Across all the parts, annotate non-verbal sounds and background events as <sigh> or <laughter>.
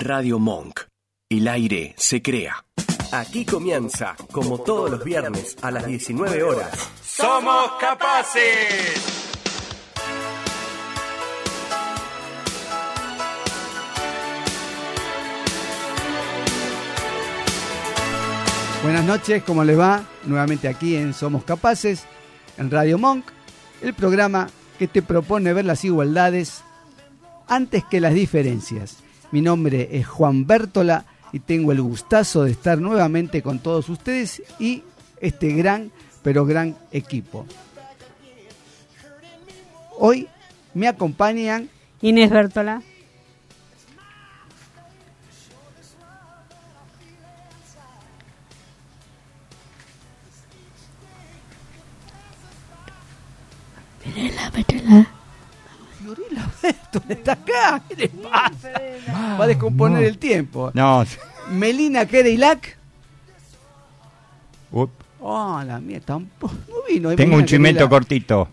Radio Monk. El aire se crea. Aquí comienza, como todos los viernes a las 19 horas. ¡Somos capaces! Buenas noches, ¿cómo les va? Nuevamente aquí en Somos Capaces, en Radio Monk, el programa que te propone ver las igualdades antes que las diferencias. Mi nombre es Juan Bértola y tengo el gustazo de estar nuevamente con todos ustedes y este gran, pero gran equipo. Hoy me acompañan Inés Bértola. Fiorella Bértola está acá. ¿Qué le pasa? Va a descomponer No. el tiempo. No. Melina Kereilac. Up. Oh, la mía, tampoco. No vino. Tengo un chimento cortito.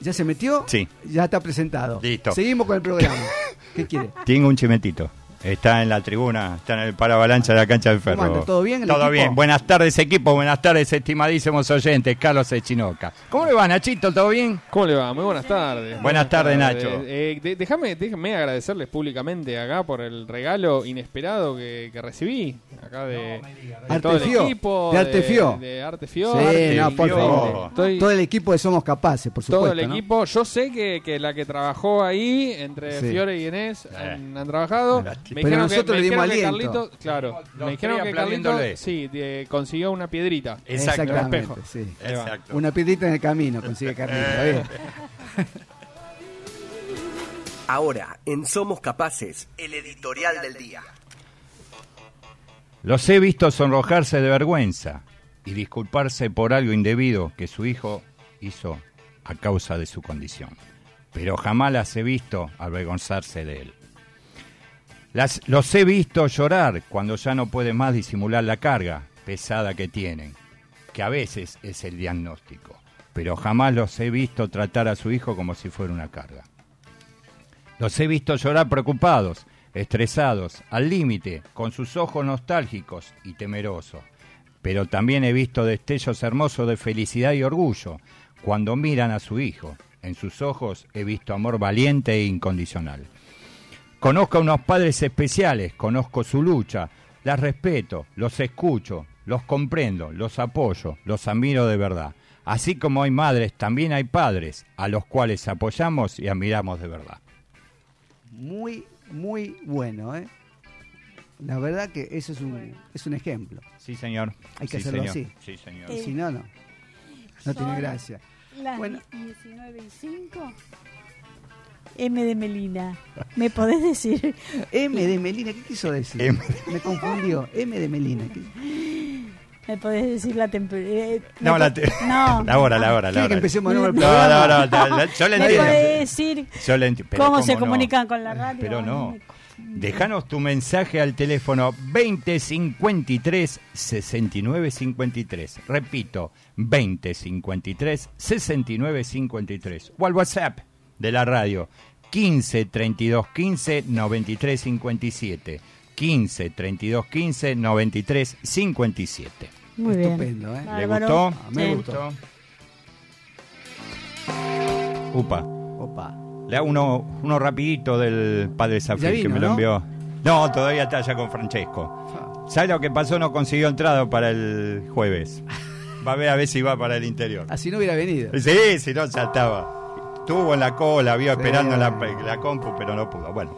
¿Ya se metió? Sí. Ya está presentado. Listo. Seguimos con el programa. <laughs> ¿Qué quiere? Tengo un chimentito. Está en la tribuna, está en el paravalancha de la cancha del ¿Cómo ferro. anda? ¿Todo bien el Todo equipo? bien. Buenas tardes, equipo. Buenas tardes, estimadísimos oyentes. Carlos Echinoca. ¿Cómo le va, Nachito? ¿Todo bien? ¿Cómo le va? Muy buenas tardes. Buenas tardes, Nacho. Eh, de- déjame, déjame agradecerles públicamente acá por el regalo inesperado que, que recibí acá de, de todo el equipo. De Artefio. De, de Artefio. Sí, Arte, no, por favor. Estoy- Todo el equipo de Somos Capaces, por supuesto. todo el ¿no? equipo. Yo sé que, que la que trabajó ahí, entre Sí. Fiore y Inés, Eh. han, han trabajado. Me Pero dijeron nosotros que, le dimos dijeron aliento. Carlito, claro, me dijeron que Carlito, aplaudiéndole. sí, de- consiguió una piedrita. Exacto. Exactamente, espejo. sí. Ahí va. Exacto. Una piedrita en el camino, consigue Carlita. Eh. bien. Ahora, en Somos Capaces, el editorial del día. Los he visto sonrojarse de vergüenza y disculparse por algo indebido que su hijo hizo a causa de su condición. Pero jamás las he visto avergonzarse de él. Los he visto llorar cuando ya no pueden más disimular la carga pesada que tienen, que a veces es el diagnóstico, pero jamás los he visto tratar a su hijo como si fuera una carga. Los he visto llorar preocupados, estresados, al límite, con sus ojos nostálgicos y temerosos. Pero también he visto destellos hermosos de felicidad y orgullo cuando miran a su hijo. En sus ojos he visto amor valiente e incondicional. Conozco a unos padres especiales, conozco su lucha, las respeto, los escucho, los comprendo, los apoyo, los admiro de verdad. Así como hay madres, también hay padres a los cuales apoyamos y admiramos de verdad. Muy, muy bueno, ¿eh? La verdad que eso es un, es un ejemplo. Sí, señor. Hay que Sí, hacerlo señor. así. Sí, señor. Eh, Si no, no. No tiene gracia. Las Bueno. 19 y 5. M de Melina. ¿Me podés decir? M de Melina, ¿qué quiso decir? M Me confundió. M de Melina. ¿qué- ¿Me podés decir la temperatura? No, la, te- No. <laughs> la hora, la hora, la ¿Quiere hora. que empecemos de nuevo el No, programa? no, no, no, la- yo le ¿Me entiendo. podés decir Yo le enti- pero cómo se no. comunican con la radio? Pero no. Déjanos tu mensaje al teléfono 2053 6953. Repito, 2053 6953. O al WhatsApp de la radio 15 32 15 93 57. 15 32 15 93 57. Muy bien. Estupendo, ¿eh? ¿Le Bárbaro. gustó? Ah, me Sí. gustó. Upa. Opa. Le hago uno, uno rapidito del padre Zafir Ya que vino, me lo ¿no? envió. No, todavía está allá con Francesco. ¿Sabes lo que pasó? No consiguió entrada para el jueves. <laughs> Va a ver a ver si va para el interior. Así no hubiera venido. Sí, si no, ya estaba. Estuvo en la cola, vio esperando la, la compu, pero no pudo. Bueno,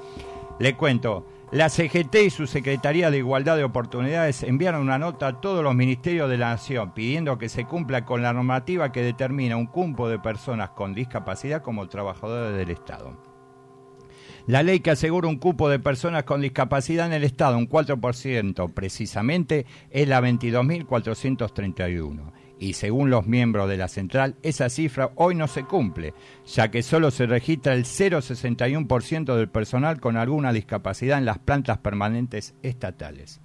le cuento. La CGT y su Secretaría de Igualdad de Oportunidades enviaron una nota a todos los ministerios de la Nación pidiendo que se cumpla con la normativa que determina un cupo de personas con discapacidad como trabajadores del Estado. La ley que asegura un cupo de personas con discapacidad en el Estado, un 4% precisamente, es la 22.431. Y según los miembros de la central, esa cifra hoy no se cumple, ya que solo se registra el 0,61% del personal con alguna discapacidad en las plantas permanentes estatales.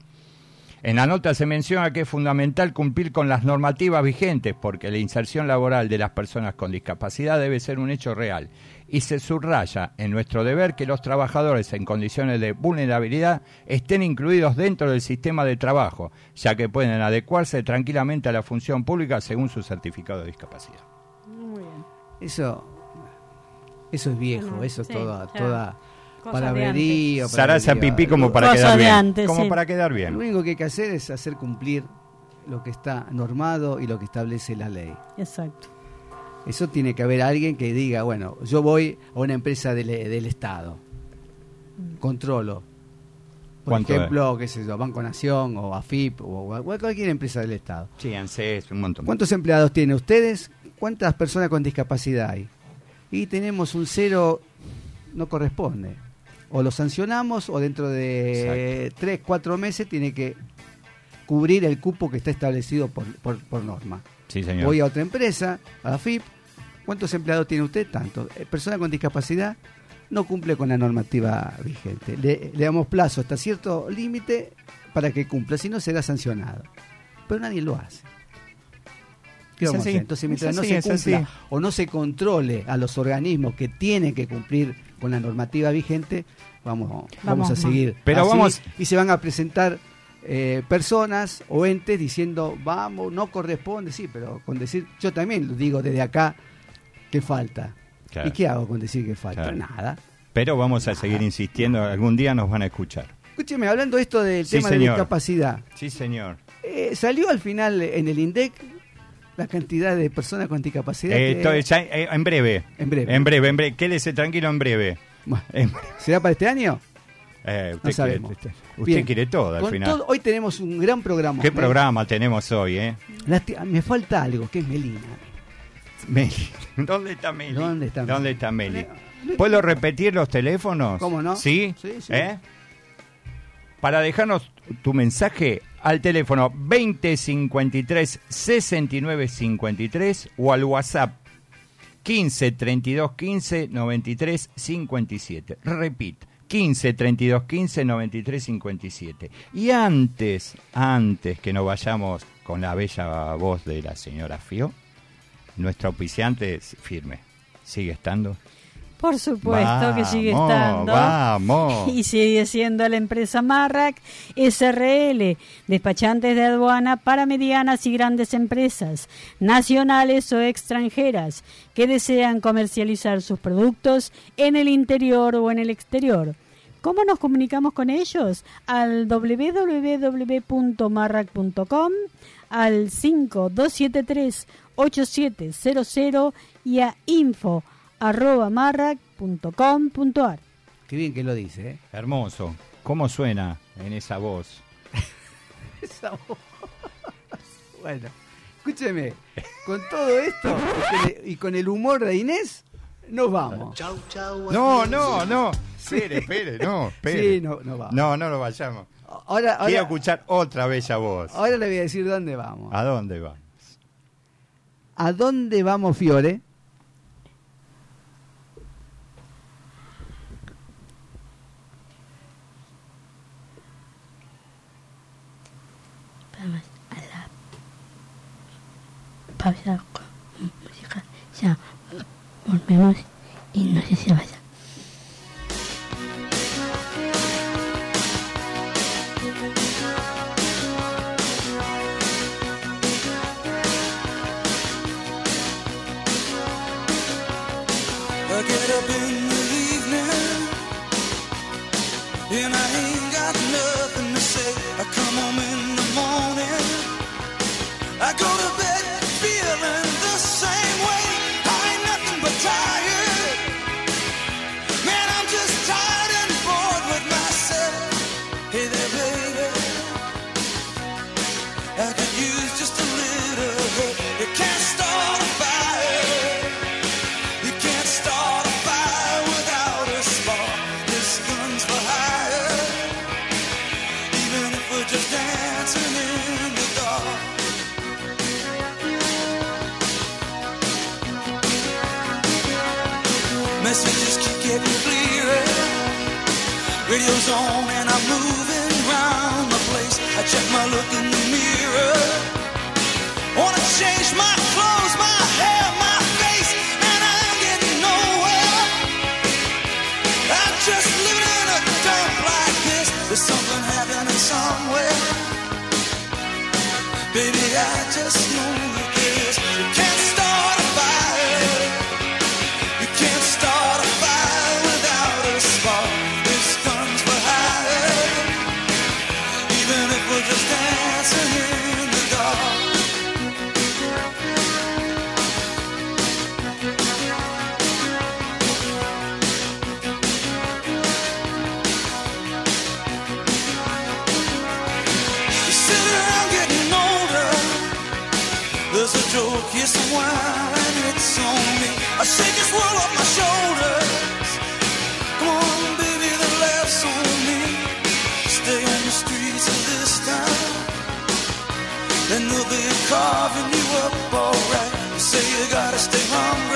En la nota se menciona que es fundamental cumplir con las normativas vigentes porque la inserción laboral de las personas con discapacidad debe ser un hecho real y se subraya en nuestro deber que los trabajadores en condiciones de vulnerabilidad estén incluidos dentro del sistema de trabajo, ya que pueden adecuarse tranquilamente a la función pública según su certificado de discapacidad. Muy bien. Eso, eso es viejo, Bueno, eso es sí, toda, ya. toda palabrería. Sarasa pipí como para Cosas quedar de bien. antes, como sí. para quedar Lo bien. único que hay que hacer es hacer cumplir lo que está normado y lo que establece la ley. Exacto. Eso tiene que haber alguien que diga, bueno, yo voy a una empresa del, del Estado, controlo. Por ¿Cuánto ejemplo, qué sé yo, Banco Nación o AFIP o, o cualquier empresa del Estado. Sí, ANSES, un montón. ¿Cuántos empleados tienen ustedes? ¿Cuántas personas con discapacidad hay? Y tenemos un cero, no corresponde. O lo sancionamos o dentro de tres, cuatro meses tiene que cubrir el cupo que está establecido por, por, por norma. Sí, señor. Voy a otra empresa, a la FIP. ¿Cuántos empleados tiene usted? Tanto. Eh, Persona con discapacidad no cumple con la normativa vigente. Le, le damos plazo hasta cierto límite para que cumpla, si no será sancionado. Pero nadie lo hace. ¿Qué vamos a hacer? Entonces, mientras no se cumpla así. o no se controle a los organismos que tienen que cumplir con la normativa vigente, vamos, vamos, Vamos a seguir. Pero así, vamos- Y se van a presentar eh, personas o entes diciendo, vamos, no corresponde, sí, pero con decir, yo también lo digo desde acá, que falta. Claro. ¿Y qué hago con decir que falta? Claro. Nada. Pero vamos a seguir insistiendo, algún día nos van a escuchar. Escúcheme, hablando esto del Sí, tema de señor. discapacidad, Sí, señor. eh, ¿salió al final en el INDEC la cantidad de personas con discapacidad? Eh, que- ya- eh, en breve. En breve. En breve, en breve. Quédese tranquilo en breve. Bueno, En- ¿Será para este año? eh, usted No quiere, sabemos. usted, usted Bien. quiere todo al final. todo- hoy tenemos un gran programa. ¿Qué programa tenemos hoy, eh? Lasti- Me falta algo, que es Melina. Meli. <laughs> ¿Dónde está Meli? ¿Dónde está Meli? ¿Dónde está Meli? ¿Puedo repetir los teléfonos? ¿Cómo no? ¿Sí? Sí, sí. ¿Eh? Para dejarnos tu mensaje al teléfono 2053 69 53 o al WhatsApp 15 32 15 93 57. Repito, 15 32 15 93 57. Y antes, antes que nos vayamos con la bella voz de la señora Fio, nuestro auspiciante es firme. ¿Sigue estando? Por supuesto que sigue estando. Vamos. <laughs> Y sigue siendo la empresa Marrac SRL, despachantes de aduana para medianas y grandes empresas, nacionales o extranjeras, que desean comercializar sus productos en el interior o en el exterior. ¿Cómo nos comunicamos con ellos? Al www.marrac.com, al 5273-8700 y a info arroba marrac.com.ar. Qué bien que lo dice, ¿eh? Hermoso. ¿Cómo suena en esa voz? <laughs> Esa voz. <laughs> bueno, escúcheme, con todo esto y con el- humor de Inés, nos vamos. No, no, no. Espere, espere, no, espere. Sí, no, no vamos. No, no lo vayamos. Ahora, Quiero ahora, escuchar otra bella voz. ahora le voy a decir dónde vamos. ¿A dónde va? ¿A dónde vamos, Fiore? Vamos a la pausa música. Ya volvemos y no sé si se vaya. I get up Radio's on and I'm moving round the place. I I check my look in the mirror. Wanna change my clothes, my hair, my face, and I'm getting nowhere. I'm just living in a dump like this. There's something happening somewhere. Baby, I just know gotta stay hungry.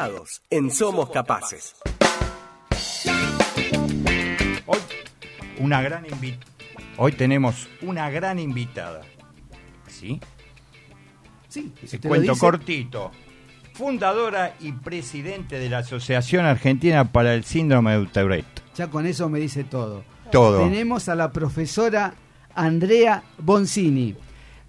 Invitados en Somos Capaces. Hoy, una gran Hoy tenemos una gran invitada. ¿Sí? Sí, si Te cuento dice. cortito. Fundadora y presidente de la Asociación Argentina para el Síndrome de Tourette. Ya con eso me dice todo. Todo. Tenemos a la profesora Andrea Boncini.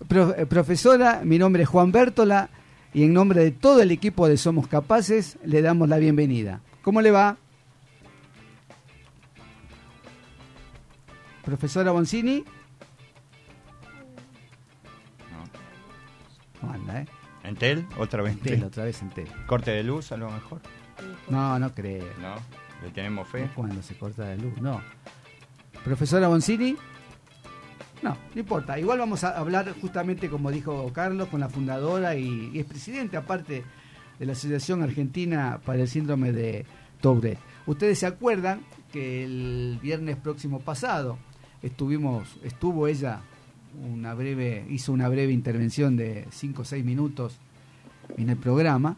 Pro- eh, profesora, mi nombre es Juan Bértola y en nombre de todo el equipo de Somos Capaces le damos la bienvenida. ¿Cómo le va? Profesora Boncini. No anda, ¿eh? ¿Entel? ¿Otra vez Entel, otra vez Entel. ¿Corte de luz a lo mejor? No, no creo. ¿No? ¿Le tenemos fe? Cuando se corta la luz, no. Profesora Boncini. No, no importa. Igual vamos a hablar justamente, como dijo Carlos, con la fundadora y, y es presidente, aparte de la Asociación Argentina para el Síndrome de Tourette. Ustedes se acuerdan que el viernes próximo pasado estuvimos, estuvo ella una breve, hizo una breve intervención de 5 o 6 minutos en el programa,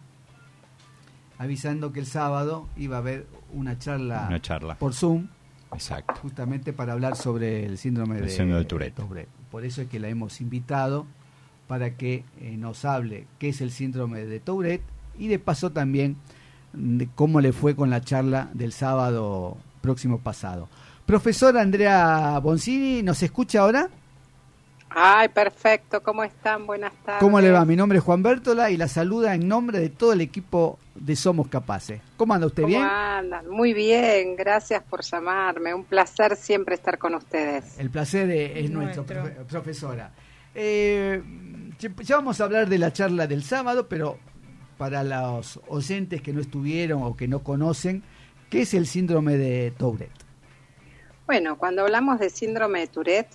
avisando que el sábado iba a haber una charla, Una charla. por Zoom Exacto. justamente para hablar sobre el síndrome El de, síndrome de Tourette. Por eso es que la hemos invitado para que eh, nos hable qué es el síndrome de Tourette y de paso también de cómo le fue con la charla del sábado próximo pasado. Profesora Andrea Boncini, ¿nos escucha ahora? Ay, perfecto. ¿Cómo están? Buenas tardes. ¿Cómo le va? Mi nombre es Juan Bértola y la saluda en nombre de todo el equipo de Somos Capaces. ¿Cómo anda usted? ¿Cómo ¿Bien? andan? Muy bien. Gracias por llamarme. Un placer siempre estar con ustedes. El placer es, es nuestro, Nuestro. profe- profesora. Eh, ya vamos a hablar de la charla del sábado, pero para los oyentes que no estuvieron o que no conocen, ¿qué es el síndrome de Tourette? Bueno, cuando hablamos de síndrome de Tourette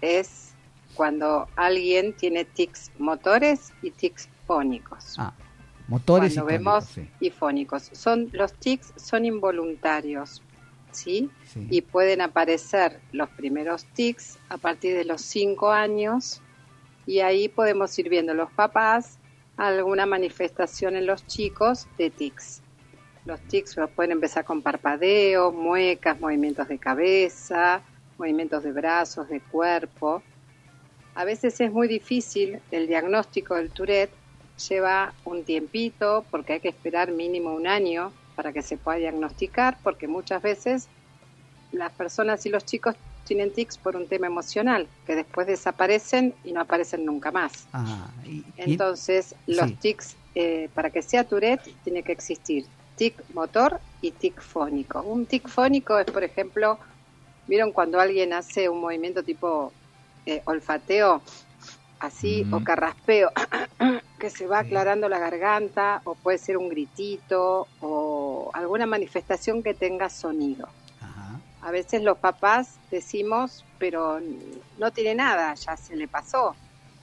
es cuando alguien tiene tics motores y tics fónicos. Ah, motores cuando y vemos tónicos, y fónicos. Son los tics son involuntarios, ¿sí? sí, sí. Y pueden aparecer los primeros tics a partir de los 5 años y ahí podemos ir viendo los papás alguna manifestación en los chicos de tics. Los tics los pueden empezar con parpadeo, muecas, movimientos de cabeza, movimientos de brazos, de cuerpo. A veces es muy difícil el diagnóstico del Tourette, lleva un tiempito porque hay que esperar mínimo un año para que se pueda diagnosticar porque muchas veces las personas y los chicos tienen tics por un tema emocional que después desaparecen y no aparecen nunca más. Ah, y- y- Entonces, los sí. tics, eh, para que sea Tourette, tiene que existir tic motor y tic fónico. Un tic fónico es, por ejemplo, ¿vieron cuando alguien hace un movimiento tipo eh, olfateo, así, o carraspeo, <clears throat> que se va aclarando la garganta, o puede ser un gritito, o alguna manifestación que tenga sonido? Ajá. A veces los papás decimos, pero no tiene nada, ya se le pasó.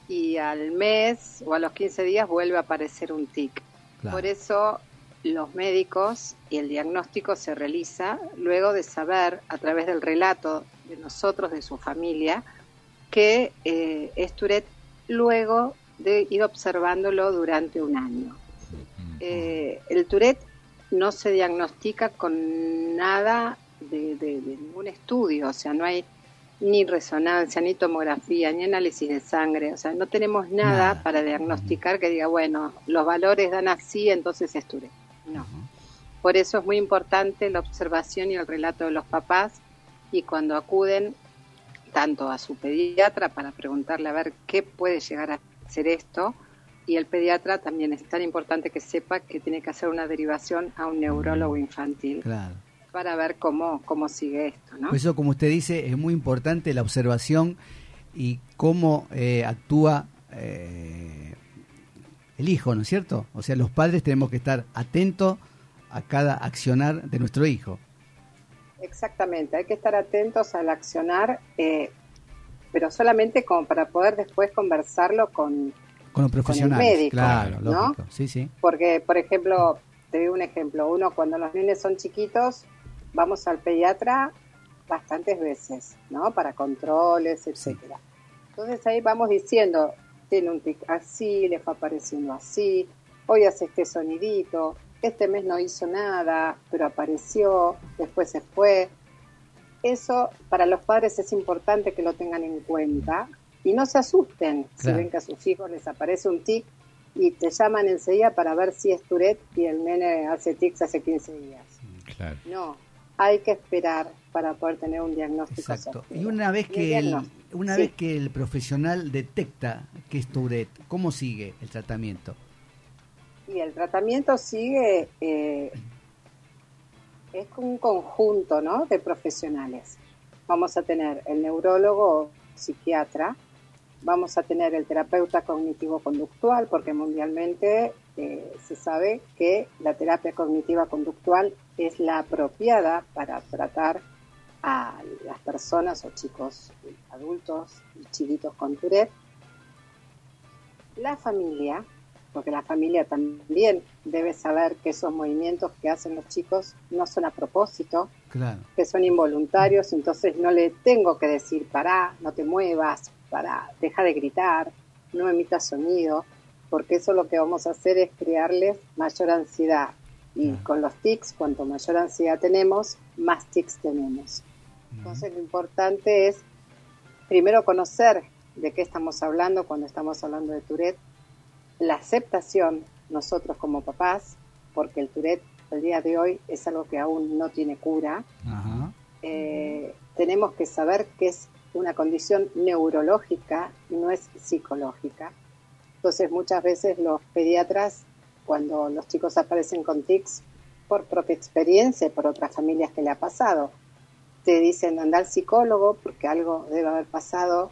Y al mes o a los 15 días vuelve a aparecer un tic. Claro. Por eso los médicos y el diagnóstico se realiza luego de saber a través del relato de nosotros, de su familia, que eh, es Tourette luego de ir observándolo durante un año. Eh, el Tourette no se diagnostica con nada de, de- de ningún estudio, o sea, no hay ni resonancia, ni tomografía, ni análisis de sangre, o sea, no tenemos nada, Nada. para diagnosticar que diga, bueno, los valores dan así, entonces es Tourette. No. Por eso es muy importante la observación y el relato de los papás y cuando acuden tanto a su pediatra para preguntarle a ver qué puede llegar a ser esto y el pediatra también es tan importante que sepa que tiene que hacer una derivación a un neurólogo infantil Claro. para ver cómo, cómo sigue esto, ¿no? Por eso, como usted dice, es muy importante la observación y cómo eh, actúa eh, el hijo, ¿no es cierto? O sea, los padres tenemos que estar atentos a cada accionar de nuestro hijo. Exactamente, hay que estar atentos al accionar, eh, pero solamente como para poder después conversarlo con, Con profesionales. médico, claro, ¿no? Sí, sí. Porque, por ejemplo, te doy un ejemplo. Uno, cuando los nenes son chiquitos, vamos al pediatra bastantes veces, ¿no? Para controles, etcétera. Entonces ahí vamos diciendo, tiene un tic así, le fue apareciendo así, hoy hace este sonidito, este mes no hizo nada, pero apareció, después se fue. Eso para los padres es importante que lo tengan en cuenta y no se asusten si ven que a sus hijos les aparece un tic y te llaman enseguida para ver si es Tourette y el nene hace tics hace 15 días. Claro. No, hay que esperar para poder tener un diagnóstico Exacto. Y una vez el que el, una sí. vez que el profesional detecta que es Tourette, ¿cómo sigue el tratamiento? Y el tratamiento sigue, eh, es un conjunto ¿no? de profesionales. Vamos a tener el neurólogo psiquiatra, vamos a tener el terapeuta cognitivo-conductual, porque mundialmente eh, se sabe que la terapia cognitiva conductual es la apropiada para tratar a las personas o chicos adultos y chiquitos con Tourette. La familia, porque la familia también debe saber que esos movimientos que hacen los chicos no son a propósito, Claro. que son involuntarios, entonces no le tengo que decir, pará, no te muevas, pará, deja de gritar, no emitas sonido, porque eso lo que vamos a hacer es crearles mayor ansiedad. Y con los tics, cuanto mayor ansiedad tenemos, más tics tenemos. Entonces lo importante es primero conocer de qué estamos hablando cuando estamos hablando de Tourette, la aceptación nosotros como papás, porque el Tourette al día de hoy es algo que aún no tiene cura, Ajá. eh, tenemos que saber qué es una condición neurológica y no es psicológica. Entonces muchas veces los pediatras, cuando los chicos aparecen con tics, por propia experiencia y por otras familias que le ha pasado, te dicen anda al psicólogo porque algo debe haber pasado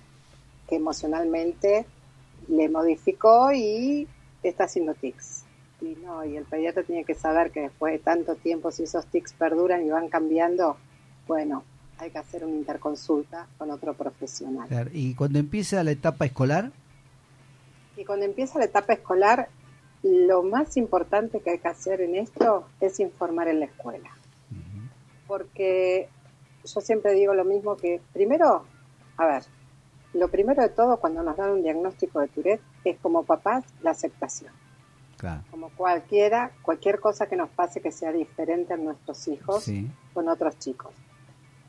que emocionalmente le modificó y está haciendo tics. Y no, y el pediatra tiene que saber que después de tanto tiempo, si esos tics perduran y van cambiando, bueno, hay que hacer una interconsulta con otro profesional. Claro, Y cuando empieza la etapa escolar, Y cuando empieza la etapa escolar, lo más importante que hay que hacer en esto es informar en la escuela. Porque yo siempre digo lo mismo que, primero, a ver, lo primero de todo cuando nos dan un diagnóstico de Tourette es como papás la aceptación. claro, Como cualquiera, cualquier cosa que nos pase que sea diferente a nuestros hijos sí, con otros chicos.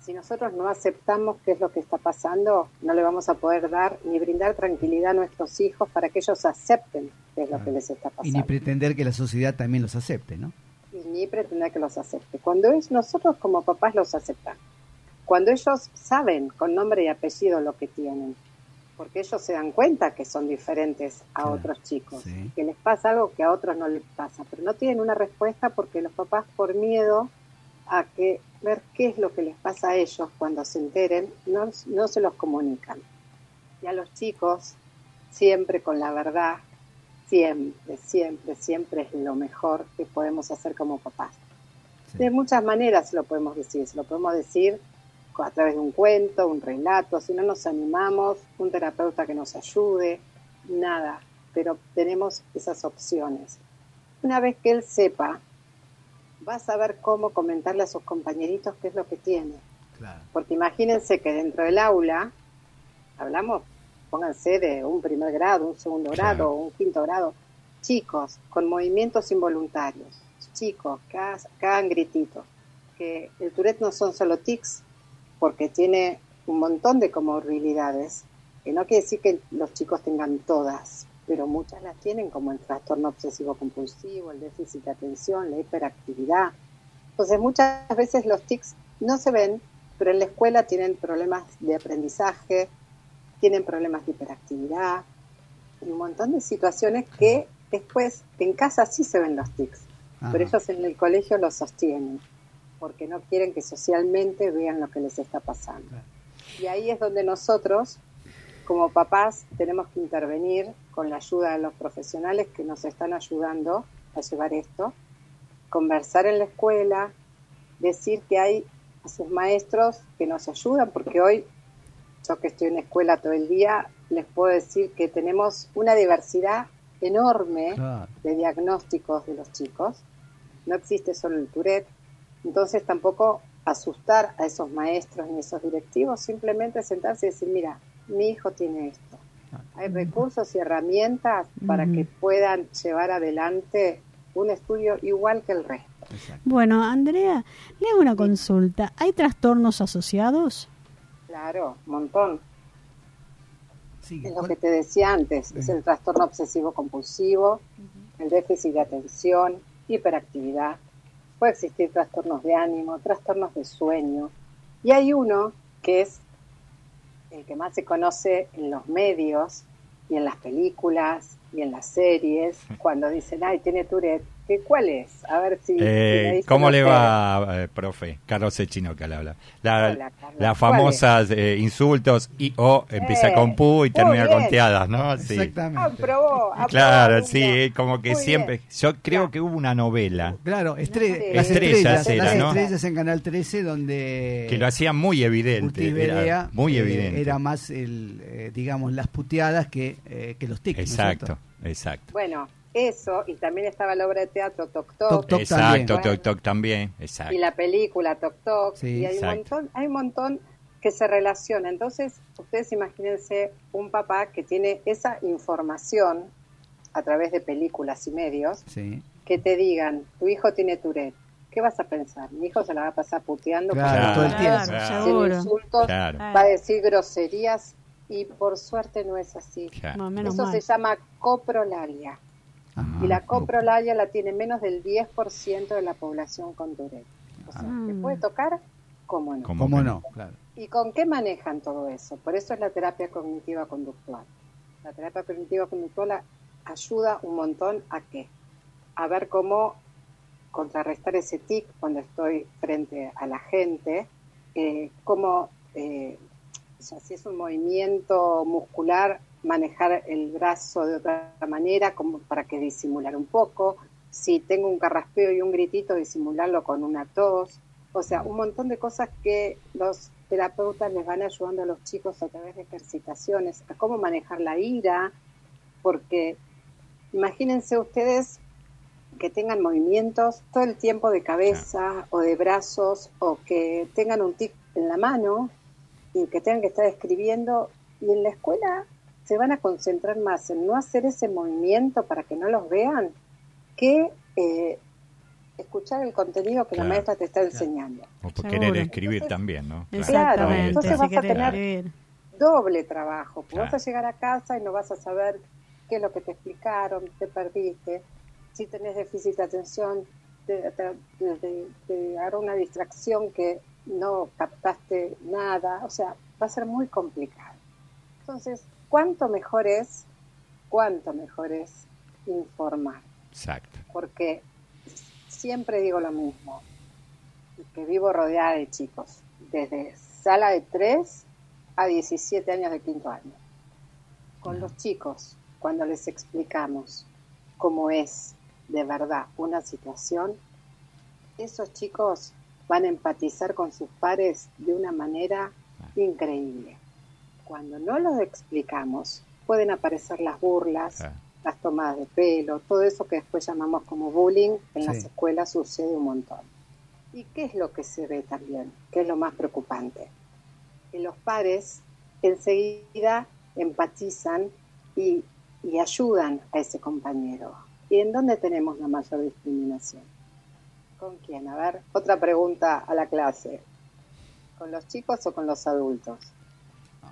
Si nosotros no aceptamos qué es lo que está pasando, no le vamos a poder dar ni brindar tranquilidad a nuestros hijos para que ellos acepten qué es lo que les está y ni pasando. pretender que la sociedad también los acepte, ¿no? Y ni pretender que los acepte. Cuando es nosotros como papás los aceptamos. Cuando ellos saben con nombre y apellido lo que tienen. Porque ellos se dan cuenta que son diferentes a Claro, otros chicos. sí. Que les pasa algo que a otros no les pasa. Pero no tienen una respuesta porque los papás por miedo a que ver qué es lo que les pasa a ellos cuando se enteren, no, no se los comunican. Y a los chicos, siempre con la verdad, siempre, siempre, siempre es lo mejor que podemos hacer como papás. Sí. De muchas maneras lo podemos decir, se lo podemos decir a través de un cuento, un relato, si no nos animamos, un terapeuta que nos ayude, nada, pero tenemos esas opciones. Una vez que él sepa, va a saber cómo comentarle a sus compañeritos qué es lo que tiene. Claro. Porque imagínense que dentro del aula, hablamos, pónganse de un primer grado, un segundo Claro. grado, un quinto grado, chicos con movimientos involuntarios, chicos que hagan grititos, que el Tourette no son solo tics, porque tiene un montón de comorbilidades, que no quiere decir que los chicos tengan todas, pero muchas las tienen, como el trastorno obsesivo compulsivo, el déficit de atención, la hiperactividad. Entonces muchas veces los tics no se ven, pero en la escuela tienen problemas de aprendizaje, tienen problemas de hiperactividad, y un montón de situaciones que después en casa sí se ven los tics, Ajá. pero ellos en el colegio los sostienen, porque no quieren que socialmente vean lo que les está pasando. Y ahí es donde nosotros, como papás, tenemos que intervenir con la ayuda de los profesionales que nos están ayudando a llevar esto, conversar en la escuela, decir que hay a sus maestros que nos ayudan, porque hoy, yo que estoy en escuela todo el día, les puedo decir que tenemos una diversidad enorme de diagnósticos de los chicos. No existe solo el Tourette, entonces tampoco asustar a esos maestros ni esos directivos, simplemente sentarse y decir, mira, mi hijo tiene esto. Hay recursos y herramientas para que puedan llevar adelante un estudio igual que el resto. Exacto. Bueno, Andrea, le hago una consulta. ¿Hay trastornos asociados? Claro, un montón. Es lo que te decía antes, es el trastorno obsesivo compulsivo, el déficit de atención, hiperactividad, puede existir trastornos de ánimo, trastornos de sueño, y hay uno que es el que más se conoce en los medios y en las películas y en las series, cuando dicen, ay, tiene Tourette, ¿qué, ¿cuál es? A ver si... si Eh, dicen ¿Cómo le va, eh, profe? Carlos Echino que le habla. La, Hola, las ¿Cuál famosas eh, insultos y o empieza Eh, con pu y termina bien. con teadas, ¿no? Sí. Ah, Exactamente. aprobó, aprobó, Claro, sí, como que Muy siempre. bien. Yo creo que hubo una novela Claro, estre- Sí. las Estrellas estrellas, era, las ¿no? estrellas en Canal 13 donde que lo hacía muy evidente. Era muy eh, evidente. era más el, eh, digamos, las puteadas que, eh, que los tics. ¿no Exacto, cierto? exacto. Bueno, eso, y también estaba la obra de teatro Toc Toc, Toc Toc exacto, también. Toc Toc también, exacto. y la película Toc Toc, Sí, y hay un, montón, hay un montón que se relaciona. Entonces, ustedes imagínense un papá que tiene esa información a través de películas y medios, Sí. que te digan, tu hijo tiene Tourette. ¿Qué vas a pensar? Mi hijo se la va a pasar puteando, Claro, todo el tiempo. Claro, Claro. haciendo seguro. insultos, Claro. va a decir groserías, y por suerte no es así. Claro. No, menos Eso mal. se llama coprolalia. Ajá. Y la coprolalia la tiene menos del 10% de la población con Tourette. O sea, Ah. te puede tocar ¿Cómo no? ¿Cómo ¿Cómo que no? Claro. ¿Y con qué manejan todo eso? Por eso es la terapia cognitiva conductual. La terapia cognitiva conductual a- ayuda un montón a qué? A ver cómo contrarrestar ese tic cuando estoy frente a la gente, eh, cómo, eh, o sea, si es un movimiento muscular, manejar el brazo de otra manera, como para que disimular un poco, si tengo un carraspeo y un gritito, disimularlo con una tos, o sea, un montón de cosas que los terapeutas les van ayudando a los chicos a través de ejercitaciones, a cómo manejar la ira, porque imagínense ustedes que tengan movimientos todo el tiempo de cabeza o de brazos o que tengan un tic en la mano y que tengan que estar escribiendo y en la escuela se van a concentrar más en no hacer ese movimiento para que no los vean que eh, escuchar el contenido que la maestra te está enseñando. O por querer escribir Entonces- también, ¿no? Claro, entonces vas a tener- doble trabajo. Claro. Vas a llegar a casa y no vas a saber qué es lo que te explicaron, te perdiste. Si tenés déficit de atención, te, te, te- te agarró una distracción que no captaste nada. O sea, va a ser muy complicado. Entonces, ¿cuánto mejor es, cuánto mejor es informar? Exacto. porque siempre digo lo mismo, que vivo rodeada de chicos, desde sala de 3 a 17 años de quinto año. Con los chicos, cuando les explicamos cómo es de verdad una situación, esos chicos van a empatizar con sus pares de una manera increíble. Cuando no los explicamos, pueden aparecer las burlas, Ah, las tomadas de pelo, todo eso que después llamamos como bullying, en Sí. las escuelas sucede un montón. ¿Y qué es lo que se ve también? ¿Qué es lo más preocupante? Que los pares enseguida empatizan y, y ayudan a ese compañero. ¿Y en dónde tenemos la mayor discriminación? ¿Con quién? A ver, otra pregunta a la clase. ¿Con los chicos o con los adultos?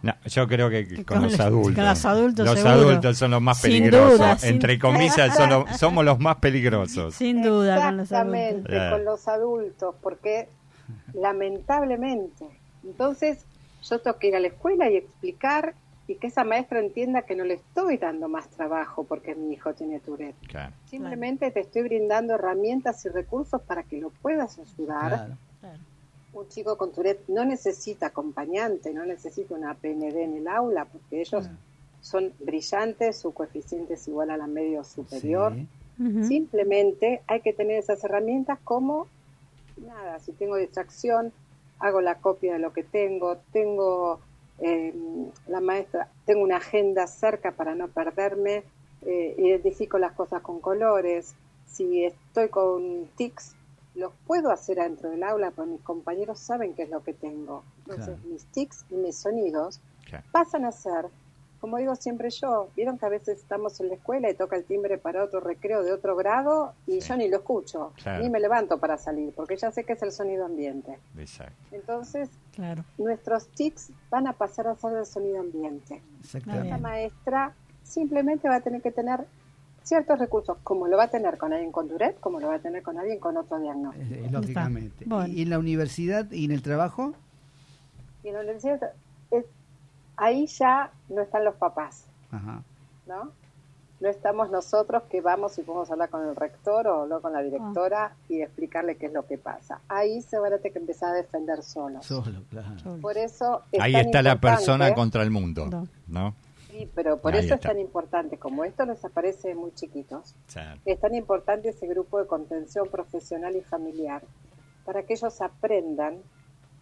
No, yo creo que Que con, con los los- adultos. con los adultos, Los seguro. adultos son los más Sin peligrosos. duda, sin- Entre comillas, son los- somos los más peligrosos. Sin duda, con los adultos. Exactamente, con los adultos, porque lamentablemente, entonces yo tengo que ir a la escuela y explicar y que esa maestra entienda que no le estoy dando más trabajo porque mi hijo tiene Tourette. Claro. Simplemente te estoy brindando herramientas y recursos para que lo puedas ayudar. Claro. Claro. Un chico con Tourette no necesita acompañante, no necesita una PND en el aula porque ellos son brillantes, su coeficiente es igual a la medio superior. Sí. Simplemente hay que tener esas herramientas como, nada, si tengo distracción, hago la copia de lo que tengo, tengo eh, la maestra, tengo una agenda cerca para no perderme, eh, identifico las cosas con colores, si estoy con tics, los puedo hacer adentro del aula, porque mis compañeros saben qué es lo que tengo. Entonces, Claro. mis tics y mis sonidos Claro. pasan a ser, como digo siempre yo, vieron que a veces estamos en la escuela y toca el timbre para otro recreo de otro grado y Sí. yo ni lo escucho, Claro. ni me levanto para salir, porque ya sé que es el sonido ambiente. Exacto. Entonces, Claro. nuestros tics van a pasar a ser el sonido ambiente. Exactamente. La maestra simplemente va a tener que tener ciertos recursos, como lo va a tener con alguien con Tourette, como lo va a tener con alguien con otro diagnóstico. Eh, lógicamente. Bueno. ¿Y en la universidad y en el trabajo? Y en la universidad, es- ahí ya no están los papás. Ajá. ¿no? No estamos nosotros que vamos y podemos hablar con el rector o hablar con la directora y explicarle qué es lo que pasa. Ahí se van a tener que empezar a defender solos. Solo, claro. Por eso es Ahí tan está la persona contra el mundo, No. ¿no? Sí, pero por Ahí eso es tan importante, como esto les aparece de muy chiquitos, Claro. es tan importante ese grupo de contención profesional y familiar para que ellos aprendan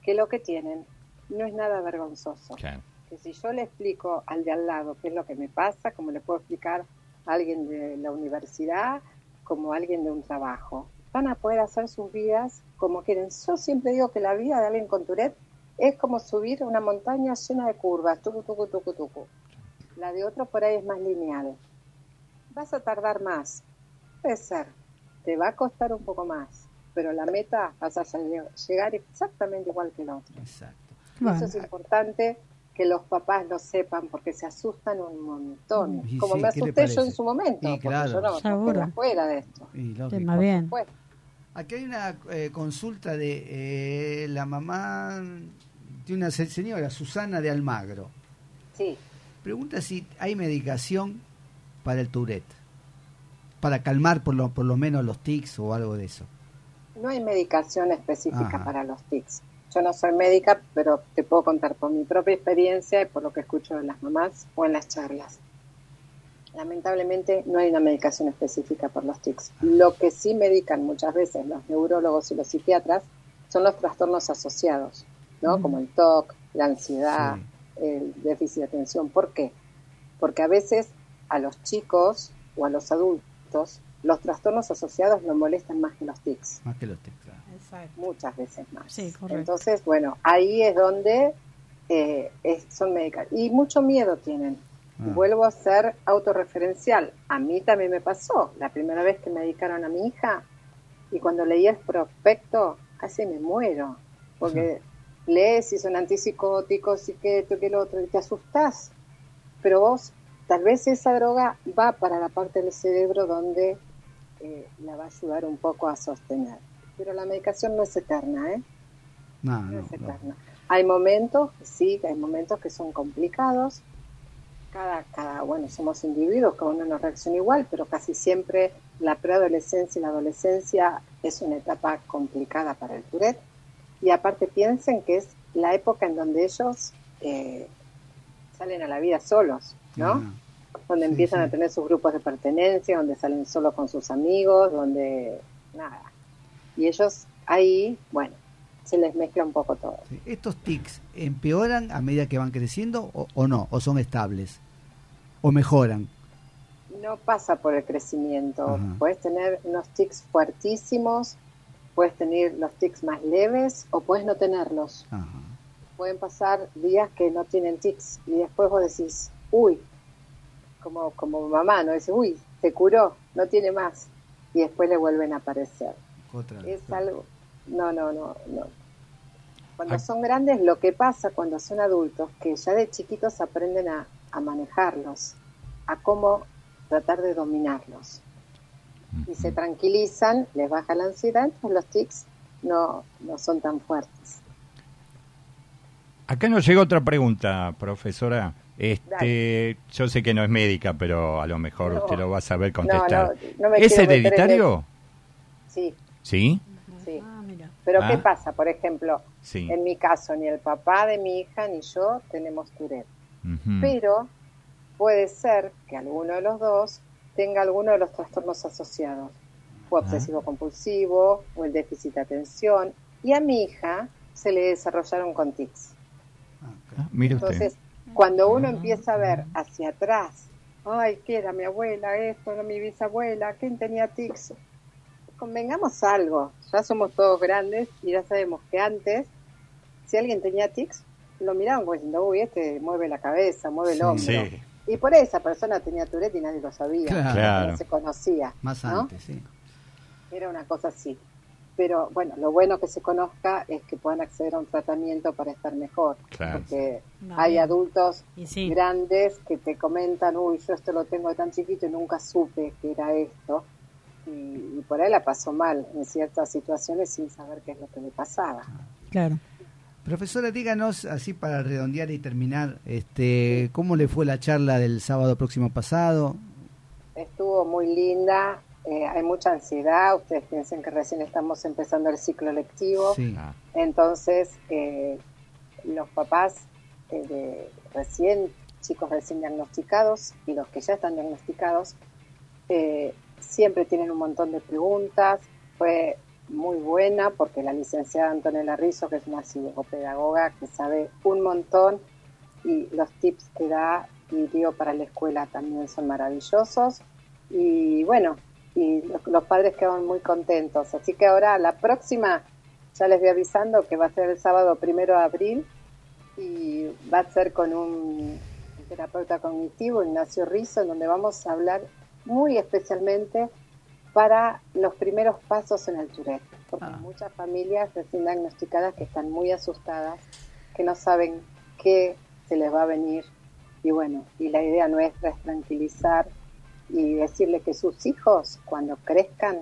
que lo que tienen no es nada vergonzoso. Claro. que si yo le explico al de al lado qué es lo que me pasa, como le puedo explicar a alguien de la universidad, como a alguien de un trabajo, van a poder hacer sus vidas como quieren. Yo siempre digo que la vida de alguien con Tourette es como subir una montaña llena de curvas, tucu, tucu, tucu, tucu. La de otro por ahí es más lineal. Vas a tardar más, puede ser, te va a costar un poco más, pero la meta vas a lle- llegar exactamente igual que el otro. Exacto. Bueno. Eso es importante que los papás lo sepan porque se asustan un montón. Y Como sí, me ¿qué le asusté yo en su momento, Y porque claro. yo no, quedé afuera de esto. Y más bien. Aquí hay una eh, consulta de eh, la mamá de una se- señora, Susana de Almagro. Sí, Pregunta si hay medicación para el Tourette, para calmar por lo, por lo menos los tics o algo de eso. no hay medicación específica Ajá. para los tics. Yo no soy médica, pero te puedo contar por mi propia experiencia y por lo que escucho de las mamás o en las charlas. Lamentablemente no hay una medicación específica por los tics. Lo que sí medican muchas veces los neurólogos y los psiquiatras son los trastornos asociados, ¿no? Como el TOC, la ansiedad, el déficit de atención. ¿Por qué? Porque a veces a los chicos o a los adultos los trastornos asociados los molestan más que los tics, Más que los tics. claro. Exacto. muchas veces más. Sí, correcto. Entonces, bueno, ahí es donde eh, es- son médicas. Y mucho miedo tienen. Ah. Vuelvo a ser autorreferencial. A mí también me pasó. La primera vez que medicaron a mi hija y cuando leí el prospecto, casi me muero. Porque lees si son antipsicóticos y que esto, que lo otro, y te asustás. Pero vos, tal vez esa droga va para la parte del cerebro donde eh, la va a ayudar un poco a sostener. Pero la medicación no es eterna, ¿eh? No, No no, es no. eterna. Hay momentos, sí, hay momentos que son complicados. Cada, cada, bueno, somos individuos, cada uno no reacciona igual, pero casi siempre la preadolescencia y la adolescencia es una etapa complicada para el Tourette. Y aparte piensen que es la época en donde ellos eh, salen a la vida solos, ¿no? Ah, donde Sí, empiezan sí. a tener sus grupos de pertenencia, donde salen solo con sus amigos, donde nada. Y ellos ahí, bueno, se les mezcla un poco todo. ¿Estos tics empeoran a medida que van creciendo o, o no? ¿O son estables? ¿O mejoran? No pasa por el crecimiento. Ajá. Puedes tener unos tics fuertísimos, puedes tener los tics más leves o puedes no tenerlos. Ajá. Pueden pasar días que no tienen tics y después vos decís, uy, como, como mamá, ¿no? Dice, uy, se curó, no tiene más. Y después le vuelven a aparecer. Otra vez, es algo no no no no cuando Ah. son grandes lo que pasa cuando son adultos que ya de chiquitos aprenden a, a manejarlos a cómo tratar de dominarlos y se tranquilizan les baja la ansiedad entonces los tics no no son tan fuertes Acá nos llega otra pregunta, profesora. Este, yo sé que no es médica, pero a lo mejor No. usted lo va a saber contestar. no, no me ¿Es hereditario? sí Sí. sí Ah, mira. pero Ah. qué pasa por ejemplo Sí. en mi caso ni el papá de mi hija ni yo tenemos Tourette pero puede ser que alguno de los dos tenga alguno de los trastornos asociados, o obsesivo compulsivo, o el déficit de atención, y a mi hija se le desarrollaron con tics. Ah, mire usted. Entonces, cuando uno empieza a ver hacia atrás, ay, ¿qué era mi abuela esto, era mi bisabuela, quién tenía tics? Convengamos algo, ya somos todos grandes y ya sabemos que antes, si alguien tenía tics, lo miraban como diciendo, uy, este mueve la cabeza, mueve el hombro. Sí. Y por ahí esa persona tenía Tourette y nadie lo sabía, Claro. No se conocía. Más ¿no? antes, sí. Era una cosa así. Pero bueno, lo bueno que se conozca es que puedan acceder a un tratamiento para estar mejor. Claro. Porque No, hay adultos Y sí. grandes que te comentan, uy, yo esto lo tengo de tan chiquito y nunca supe que era esto. Y, y por ahí la pasó mal en ciertas situaciones sin saber qué es lo que le pasaba. Claro. Profesora, díganos, así para redondear y terminar, este, ¿cómo le fue la charla del sábado próximo pasado? Estuvo muy linda, eh, hay mucha ansiedad, ustedes piensen que recién estamos empezando el ciclo lectivo. Sí. Entonces, eh, los papás eh, de recién, chicos recién diagnosticados y los que ya están diagnosticados, eh, siempre tienen un montón de preguntas. Fue muy buena porque la licenciada Antonella Rizzo, que es una psicopedagoga que sabe un montón y los tips que da y dio para la escuela también son maravillosos. Y bueno, y los, padres quedaron muy contentos. Así que ahora la próxima ya les voy avisando que va a ser el sábado primero de abril y va a ser con un terapeuta cognitivo, Ignacio Rizzo, en donde vamos a hablar muy especialmente para los primeros pasos en el Tourette, porque hay muchas familias recién diagnosticadas que están muy asustadas, que no saben qué se les va a venir y bueno, y la idea nuestra es tranquilizar y decirle que sus hijos cuando crezcan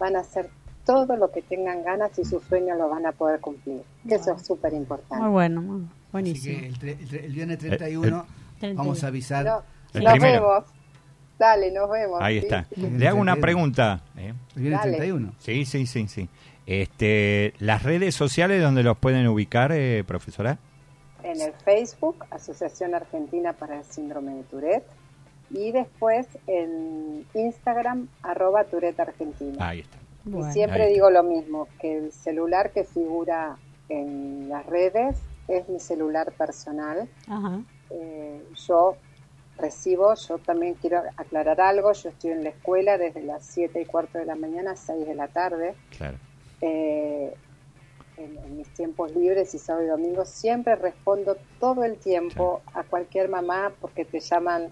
van a ser todo lo que tengan ganas y sus sueños lo van a poder cumplir. Que eso es súper importante. Muy bueno, muy Así buenísimo. que el, el el viernes El- 31 el- vamos a avisar. Nos primero. vemos. Dale, nos vemos. Ahí sí. está. Le hago una pregunta. ¿eh? El viernes Dale. 31. Sí, sí, sí, sí. Este, las redes sociales donde los pueden ubicar, eh, profesora. En el Facebook, Asociación Argentina para el Síndrome de Tourette. Y después en Instagram, arroba Tourette Argentina. Ahí está. Bueno. Y siempre Ahí está. digo lo mismo, que el celular que figura en las redes es mi celular personal. Ajá. Eh, yo recibo, yo también quiero aclarar algo, yo estoy en la escuela desde las 7 y cuarto de la mañana a 6 de la tarde. Claro. Eh, en, en mis tiempos libres y sábado y domingo siempre respondo todo el tiempo a cualquier mamá porque te llaman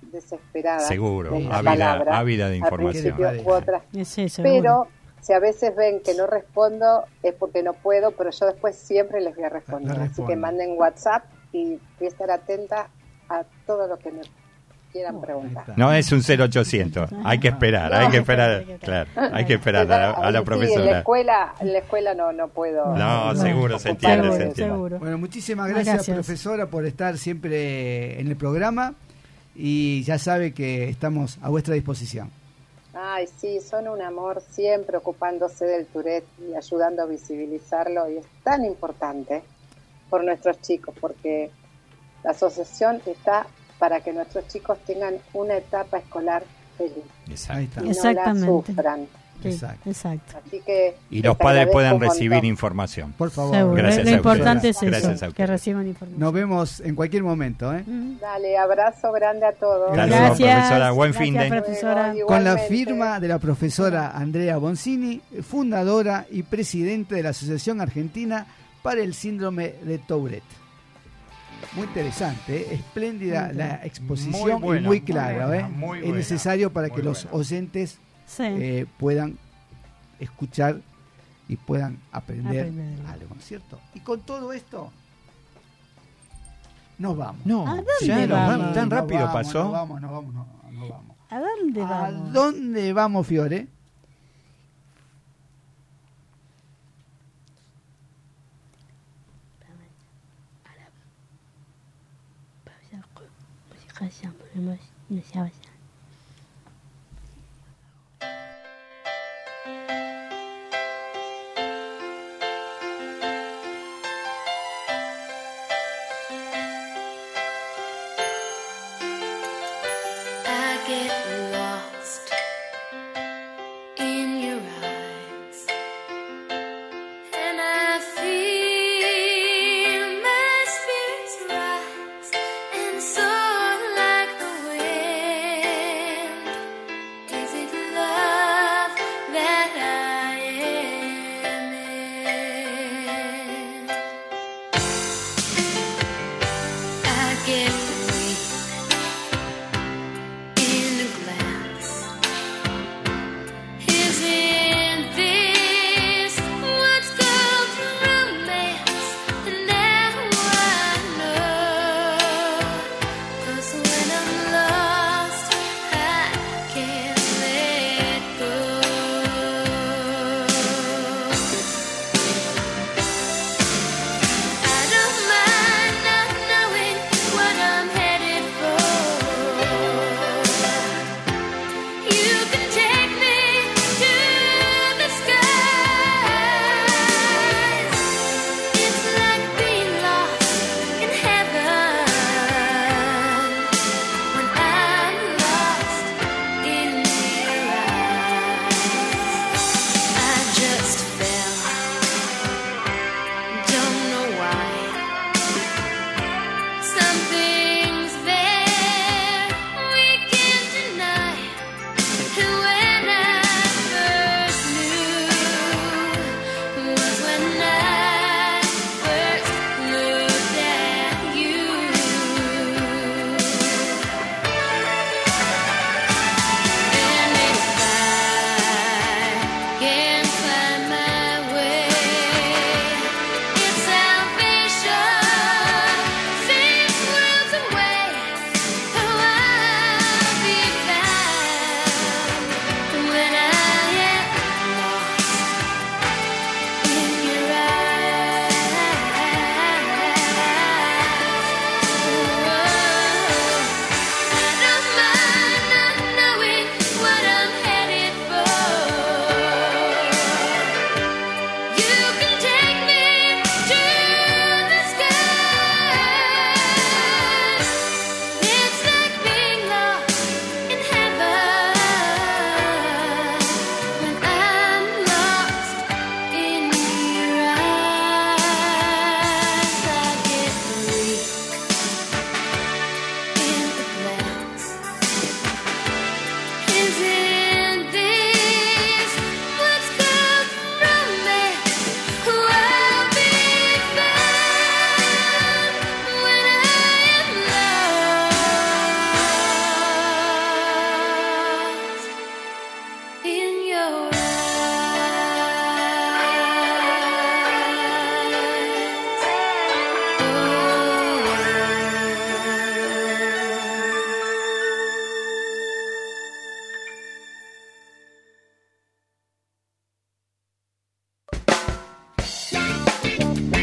desesperada. Seguro, de ávida- palabra, ávida de información. u. Pero si a veces ven que no respondo es porque no puedo, pero yo después siempre les voy a responder. Le Así que manden WhatsApp y voy a estar atenta a todo lo que me quieran preguntar. No es un 0800. Hay que esperar, hay que esperar. Claro, hay que esperar a la, a la Sí, en la profesora. escuela, en la escuela no, no puedo. No, seguro, se entiende, de se entiende. Seguro. Bueno, muchísimas Ah, gracias, gracias. profesora, por estar siempre en el programa. Y ya sabe que estamos a vuestra disposición. Ay, sí, son un amor siempre ocupándose del Tourette y ayudando a visibilizarlo y es tan importante por nuestros chicos porque la asociación está para que nuestros chicos tengan una etapa escolar feliz Exacto. Y no la Exactamente. sufran. Sí, Exacto. exacto. Así que Y los padres puedan recibir información. Por favor. Seguro. Gracias lo a importante ustedes. es Gracias eso, que reciban información. Nos vemos en cualquier momento. ¿eh? Mm. Dale, abrazo grande a todos. Gracias, Gracias, profesora. Buen gracias, fin de- profesora. Con la firma de la profesora Andrea Boncini, fundadora y presidente de la Asociación Argentina para el Síndrome de Tourette. Muy interesante, ¿eh? espléndida la exposición Muy buena, y muy muy clara. buena, ¿eh? muy es necesario para que los oyentes Sí. eh, puedan escuchar y puedan aprender, Aprender. algo, ¿no es cierto? Y con todo esto, nos vamos. No, ¿A dónde ya vamos? vamos. tan Nos rápido vamos, pasó. Nos vamos, nos vamos, no, nos vamos. ¿A dónde ¿A vamos? dónde vamos, Fiore? Música ya ponemos y nos llama ya. I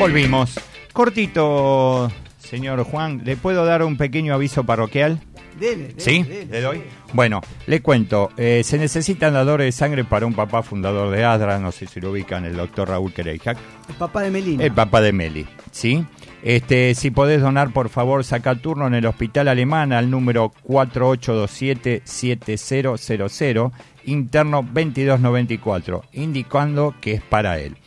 Volvimos. Cortito, señor Juan, ¿le puedo dar un pequeño aviso parroquial? Dele, dele, ¿Sí? dele. ¿Le doy? Bueno, le cuento. eh, se necesitan dadores de sangre para un papá fundador de ADRA, no sé si lo ubican, el doctor Raúl Kereijak. El papá de Melina. El papá de Meli, ¿sí? Este, si podés donar, por favor, saca turno en el Hospital Alemán al número 4827-7000, interno 2294, indicando que es para él.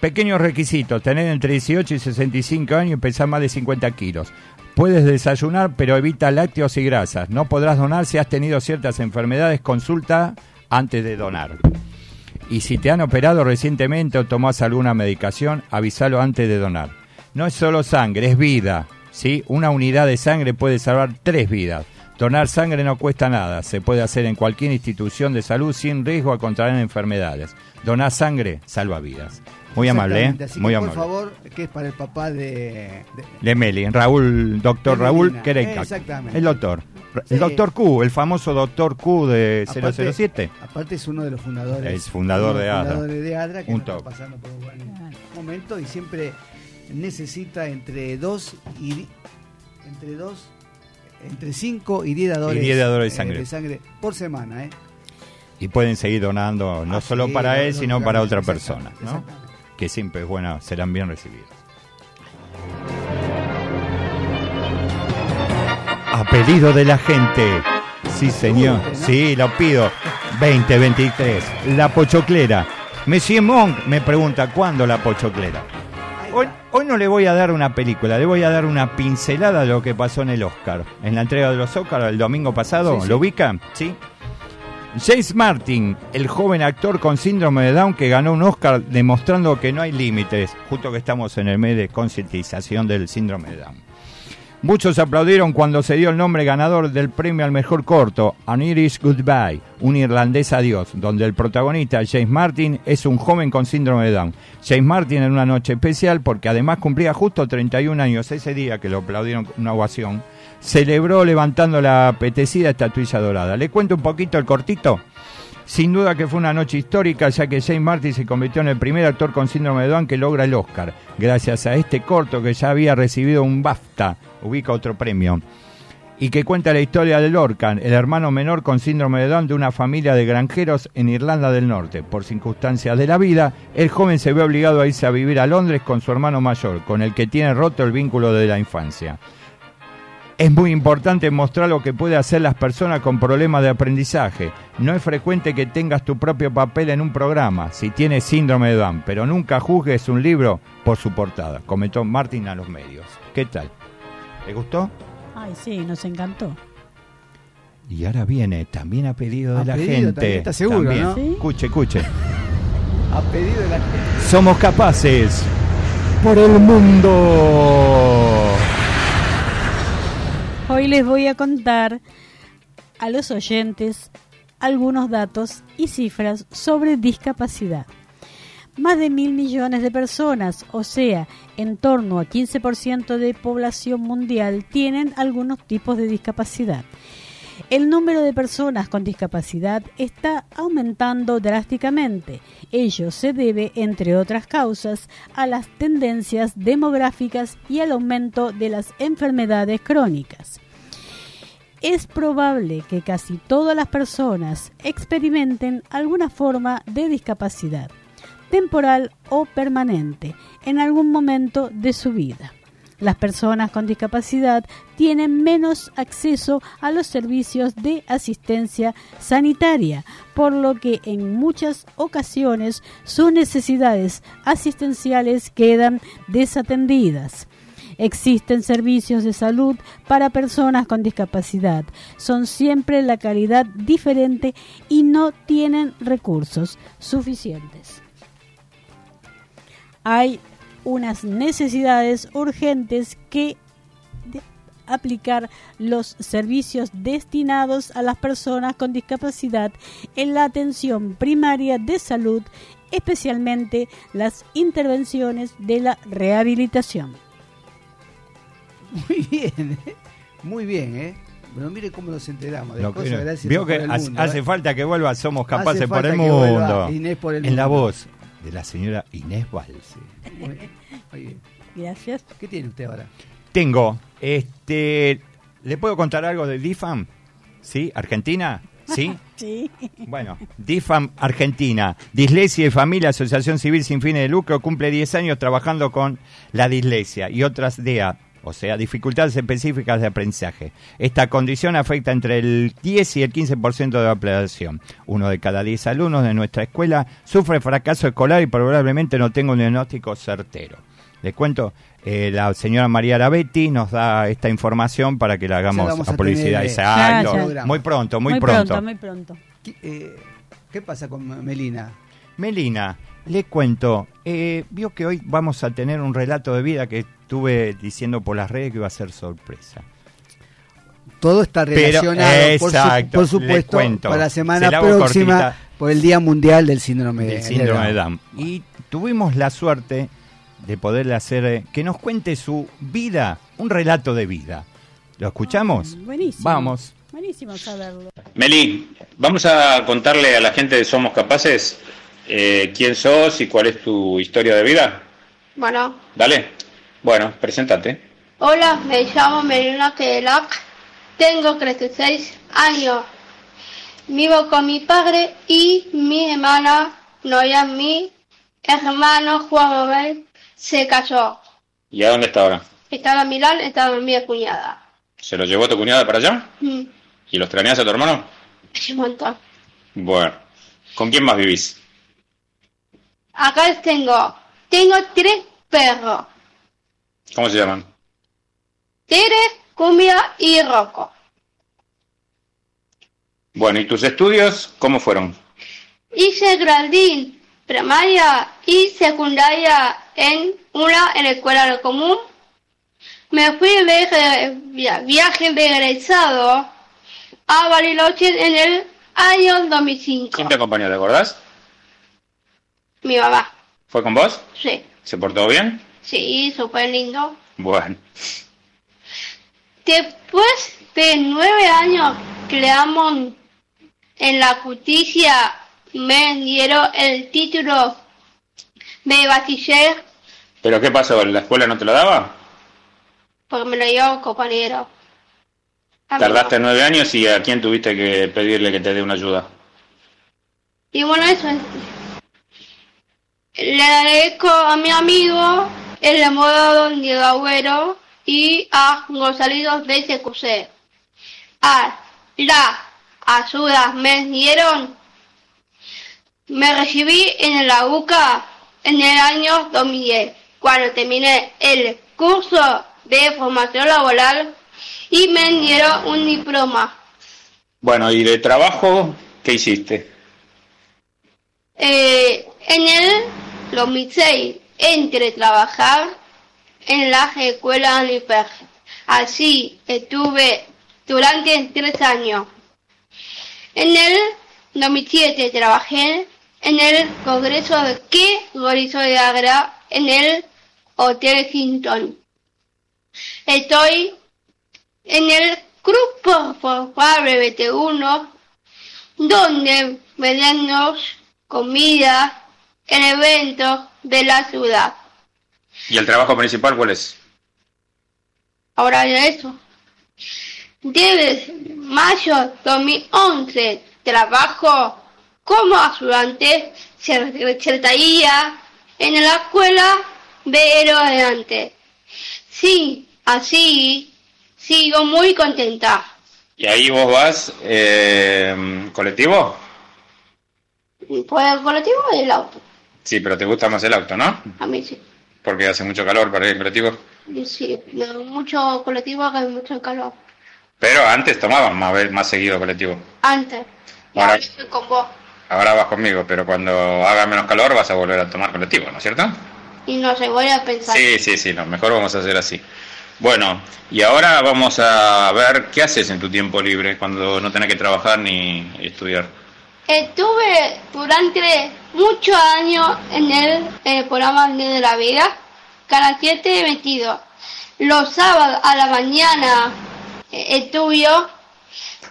Pequeños requisitos, tener entre 18 y 65 años y pesar más de 50 kilos. Puedes desayunar, pero evita lácteos y grasas. No podrás donar si has tenido ciertas enfermedades. Consulta antes de donar. Y si te han operado recientemente o tomás alguna medicación, avísalo antes de donar. No es solo sangre, es vida. ¿sí? Una unidad de sangre puede salvar tres vidas. Donar sangre no cuesta nada. Se puede hacer en cualquier institución de salud sin riesgo a contraer enfermedades. Donar sangre salva vidas. Muy amable, ¿eh? Así Muy que, amable. Por favor, que es para el papá de. de- De Meli, Raúl, doctor De Raúl Kereikak. exactamente. El doctor. Sí. El doctor Q, el famoso doctor Q de aparte- 007. Aparte es uno de los fundadores. Es fundador de ADRA. fundadores de ADRA que Un está top. pasando por un buen momento y siempre necesita entre dos y entre dos entre 5 y 10 dadores, Y 10 dadores de eh, sangre. de sangre por semana, ¿eh? Y pueden seguir donando no Ah, solo para él, sino para otra persona. ¿no? Que siempre es buena, serán bien recibidos. A pedido de la gente. Sí, señor. Sí, lo pido. 2023. La pochoclera. Monsieur Monk me pregunta cuándo la pochoclera. Hoy, hoy no le voy a dar una película, le voy a dar una pincelada de lo que pasó en el Oscar. En la entrega de los Oscar el domingo pasado, Sí, sí. ¿lo ubica? Sí. James Martin, el joven actor con síndrome de Down que ganó un Oscar demostrando que no hay límites, justo que estamos en el mes de concientización del síndrome de Down. Muchos aplaudieron cuando se dio el nombre ganador del premio al mejor corto, An Irish Goodbye, un irlandés adiós, donde el protagonista, James Martin, es un joven con síndrome de Down. James Martin en una noche especial, porque además cumplía justo 31 años ese día, que lo aplaudieron con una ovación, celebró levantando la apetecida estatuilla dorada. ¿Le cuento un poquito el cortito? Sin duda que fue una noche histórica, ya que James Martin se convirtió en el primer actor con síndrome de Down que logra el Oscar, gracias a este corto que ya había recibido un BAFTA, ubica otro premio, y que cuenta la historia de Lorcan, el hermano menor con síndrome de Down de una familia de granjeros en Irlanda del Norte. Por circunstancias de la vida, el joven se ve obligado a irse a vivir a Londres con su hermano mayor, con el que tiene roto el vínculo de la infancia. Es muy importante mostrar lo que puede hacer las personas con problemas de aprendizaje. No es frecuente que tengas tu propio papel en un programa si tienes síndrome de Down, pero nunca juzgues un libro por su portada, comentó Martin a los medios. ¿Qué tal? ¿Le gustó? Ay, sí, nos encantó. Y ahora viene, también a pedido de A la pedido gente. también, está seguro, También. ¿no? Sí. Escuche, escuche. A pedido de la gente. Somos capaces por el mundo. Hoy les voy a contar a los oyentes algunos datos y cifras sobre discapacidad. Más de mil millones de personas, o sea, en torno a 15% de población mundial, tienen algunos tipos de discapacidad. El número de personas con discapacidad está aumentando drásticamente. Ello se debe, entre otras causas, a las tendencias demográficas y al aumento de las enfermedades crónicas. Es probable que casi todas las personas experimenten alguna forma de discapacidad, temporal o permanente, en algún momento de su vida. Las personas con discapacidad tienen menos acceso a los servicios de asistencia sanitaria, por lo que en muchas ocasiones sus necesidades asistenciales quedan desatendidas. Existen servicios de salud para personas con discapacidad. Son siempre la calidad diferente y no tienen recursos suficientes. Hay unas necesidades urgentes que aplicar los servicios destinados a las personas con discapacidad en la atención primaria de salud, especialmente las intervenciones de la rehabilitación. <laughs> Muy bien, ¿eh? Muy bien, ¿eh? Pero mire cómo nos enteramos de Lo cosas que- gracias vio a que Por el hace, mundo, hace ¿eh? falta que vuelva Somos Capaces por el vuelva mundo. Inés por el en la voz. de la señora Inés Valse. Muy bien. Gracias. ¿Qué tiene usted ahora? Tengo, este, ¿le puedo contar algo de DIFAM? ¿Sí? ¿Argentina? ¿Sí? <laughs> Sí. Bueno, DIFAM Argentina, Dislexia y Familia, Asociación Civil Sin Fines de Lucro, cumple 10 años trabajando con la dislexia y otras DEA, o sea, dificultades específicas de aprendizaje. Esta condición afecta entre el 10 y el 15% de la población. Uno de cada 10 alumnos de nuestra escuela sufre fracaso escolar y probablemente no tenga un diagnóstico certero. Les cuento, eh, la señora María Arabetti nos da esta información para que la hagamos a a publicidad. tener, ya. Muy pronto, muy, muy pronto. pronto, muy pronto. ¿Qué, eh, qué pasa con Melina? Melina, le cuento, eh, vio que hoy vamos a tener un relato de vida que estuve diciendo por las redes que iba a ser sorpresa. Todo está Pero, relacionado, por, su- exacto, por le supuesto, cuento. para la Se semana la próxima, cortita. por el Día Mundial del Síndrome, del de síndrome de Down. Down. Y tuvimos la suerte de poderle hacer eh, que nos cuente su vida, un relato de vida. ¿Lo escuchamos? Buenísimo. Vamos. Buenísimo saberlo. Meli, vamos a contarle a la gente de Somos Capaces eh, quién sos y cuál es tu historia de vida. Bueno, Dale. Bueno, preséntate. hola, me llamo Melina Kedelac, tengo 36 años, vivo con mi padre y mi hermana Noia, mi hermano Juan Manuel se casó. ¿Y a dónde está ahora? Estaba en Milán, estaba mi cuñada. ¿Se lo llevó tu cuñada para allá? Mm, ¿Y los extrañas a tu hermano? un montón. Bueno. ¿Con quién más vivís? Acá tengo, tengo tres perros, ¿Cómo se llaman? Tere, Cumbia y Rocco. Bueno, ¿y tus estudios cómo fueron? Hice jardín, primaria y secundaria en una en la escuela común. Me fui de viaje, via- viaje de egresado a Bariloche en el año 2005. ¿Quién te acompañó, te acordás? Mi mamá, ¿Fue con vos? sí, ¿Se portó bien? sí, súper lindo. Bueno. Después de nueve años creamos en la justicia, me dieron el título de bachiller ¿Pero qué pasó? ¿La escuela no te lo daba? porque me lo dio un compañero. Amigo. Tardaste nueve años y a quién tuviste que pedirle que te dé una ayuda. Y bueno, eso es. Le agradezco a mi amigo, el abogado Diego Agüero y a Gonzalitos de SQC. A la ayuda me dieron. Me recibí en la UCA en el año 2010, cuando terminé el curso de formación laboral y me dieron un diploma. Bueno, ¿y de trabajo qué hiciste? Eh, en el 2006 entré a trabajar en la escuela Uniper. Así estuve durante tres años. En el 2007 trabajé en el Congreso de que organizó de Agra en el Hotel Hinton. Estoy en el grupo Favorable BT1 donde vendemos comida en eventos de la ciudad. ¿Y el trabajo principal cuál es? Ahora de eso. Desde mayo 2011 trabajo como ayudante secretaría en la escuela de Adelante. Sí, así sigo muy contenta. ¿Y ahí vos vas eh, colectivo? Por el colectivo del auto. Sí, pero te gusta más el auto, ¿no? A mí sí. Porque hace mucho calor para ir en colectivo. Sí, mucho colectivo hay mucho calor. Pero antes tomaban más, más seguido colectivo. Antes. Y Ahora- ahora estoy con vos. Ahora vas conmigo, pero cuando haga menos calor vas a volver a tomar colectivo, ¿no es cierto? Y no se voy a pensar. Sí, sí, sí, no, mejor vamos a hacer así. Bueno, y ahora vamos a ver qué haces en tu tiempo libre cuando no tenés que trabajar ni estudiar. Estuve durante muchos años en el, el programa de la Vega, Canal 7 22. Los sábados a la mañana eh, estudio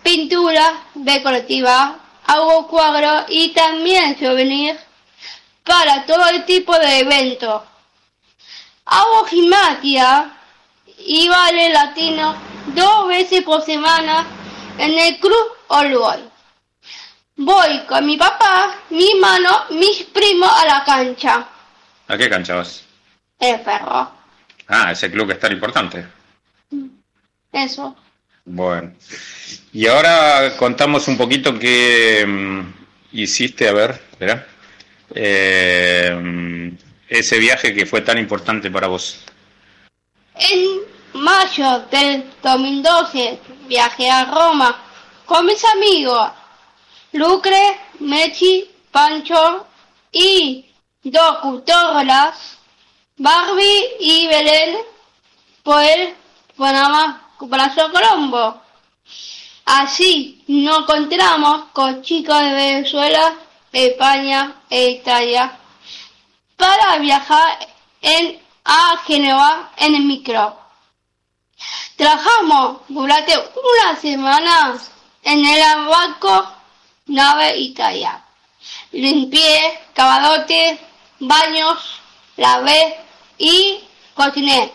pintura decorativa, hago cuadros y también souvenir para todo el tipo de eventos. Hago gimnasia y baile latino dos veces por semana en el Club Uruguay. Voy con mi papá, mi hermano, mis primos a la cancha. ¿A qué cancha vas? El perro. Ah, ese club que es tan importante. Eso. Bueno. Y ahora contamos un poquito qué mm, hiciste, a ver, espera. Eh, mm, ese viaje que fue tan importante para vos. En mayo del 2012 viajé a Roma con mis amigos Lucre, Mechi, Pancho y dos cultoras, Barbie y Belén, por el Panamá Brazo Colombo. Así nos encontramos con chicos de Venezuela, España e Italia para viajar en, a Génova en el micro. Trabajamos durante una semana en el barco nave Italia. Limpié, cavadote, baños, lavé y cociné.